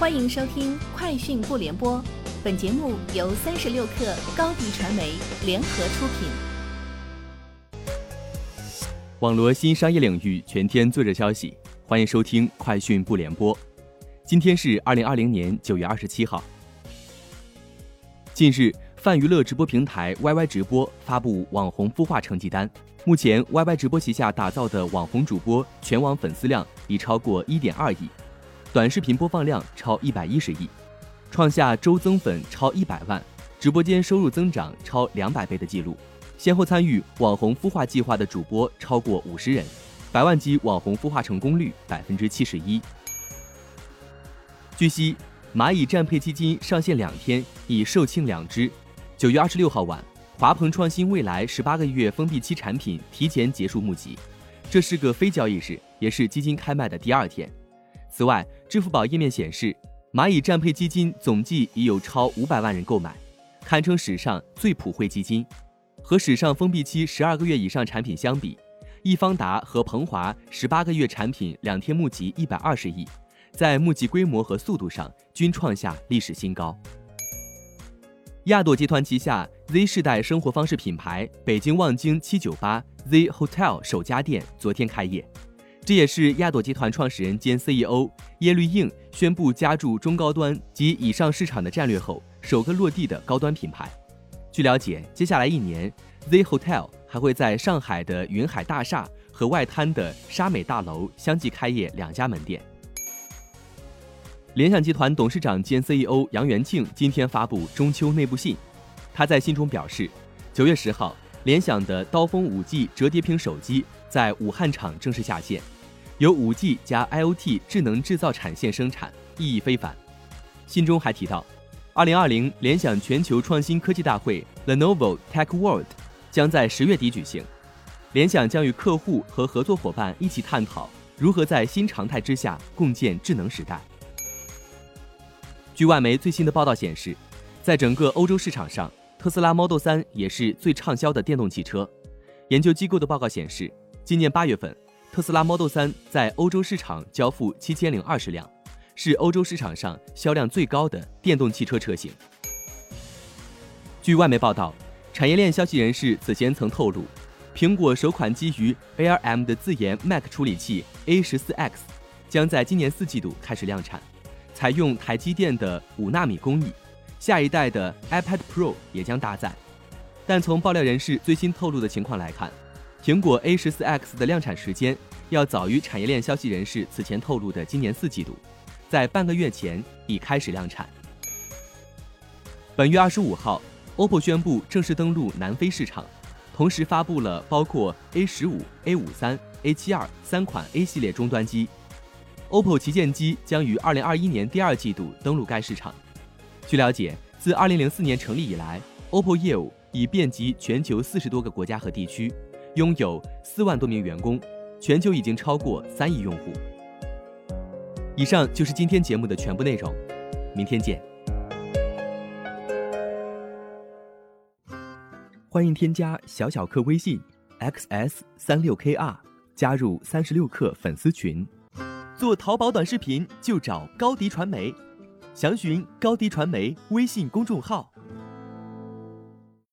欢迎收听《快讯不联播》，本节目由三十六克高低传媒联合出品。网罗新商业领域全天最热消息，欢迎收听《快讯不联播》。今天是二零二零年九月二十七号。近日，泛娱乐直播平台 YY 直播发布网红孵化成绩单，目前 YY 直播旗下打造的网红主播全网粉丝量已超过一点二亿。短视频播放量超一百一十亿，创下周增粉超一百万、直播间收入增长超两百倍的记录。先后参与网红孵化计划的主播超过五十人，百万级网红孵化成功率百分之七十一。据悉，蚂蚁战配基金上线两天已售罄两只。九月二十六号晚，华鹏创新未来十八个月封闭期产品提前结束募集，这是个非交易日，也是基金开卖的第二天。此外，支付宝页面显示，蚂蚁战配基金总计已有超五百万人购买，堪称史上最普惠基金。和史上封闭期十二个月以上产品相比，易方达和鹏华十八个月产品两天募集一百二十亿，在募集规模和速度上均创下历史新高。亚朵集团旗下 Z 世代生活方式品牌北京望京七九八 Z Hotel 首家店昨天开业。这也是亚朵集团创始人兼 CEO 耶律应宣布加注中高端及以上市场的战略后，首个落地的高端品牌。据了解，接下来一年，Z Hotel 还会在上海的云海大厦和外滩的沙美大楼相继开业两家门店。联想集团董事长兼 CEO 杨元庆今天发布中秋内部信，他在信中表示，九月十号，联想的刀锋五 G 折叠屏手机在武汉厂正式下线。由五 G 加 IoT 智能制造产线生产，意义非凡。信中还提到，二零二零联想全球创新科技大会 Lenovo Tech World 将在十月底举行，联想将与客户和合作伙伴一起探讨如何在新常态之下共建智能时代。据外媒最新的报道显示，在整个欧洲市场上，特斯拉 Model 3也是最畅销的电动汽车。研究机构的报告显示，今年八月份。特斯拉 Model 3在欧洲市场交付七千零二十辆，是欧洲市场上销量最高的电动汽车车型。据外媒报道，产业链消息人士此前曾透露，苹果首款基于 ARM 的自研 Mac 处理器 A 十四 X 将在今年四季度开始量产，采用台积电的五纳米工艺，下一代的 iPad Pro 也将搭载。但从爆料人士最新透露的情况来看。苹果 A 十四 X 的量产时间要早于产业链消息人士此前透露的今年四季度，在半个月前已开始量产。本月二十五号，OPPO 宣布正式登陆南非市场，同时发布了包括 A 十五、A 五三、A 七二三款 A 系列终端机。OPPO 旗舰机将于二零二一年第二季度登陆该市场。据了解，自二零零四年成立以来，OPPO 业务已遍及全球四十多个国家和地区。拥有四万多名员工，全球已经超过三亿用户。以上就是今天节目的全部内容，明天见。欢迎添加小小客微信 xs 三六 kr，加入三十六课粉丝群。做淘宝短视频就找高迪传媒，详询高迪传媒微信公众号。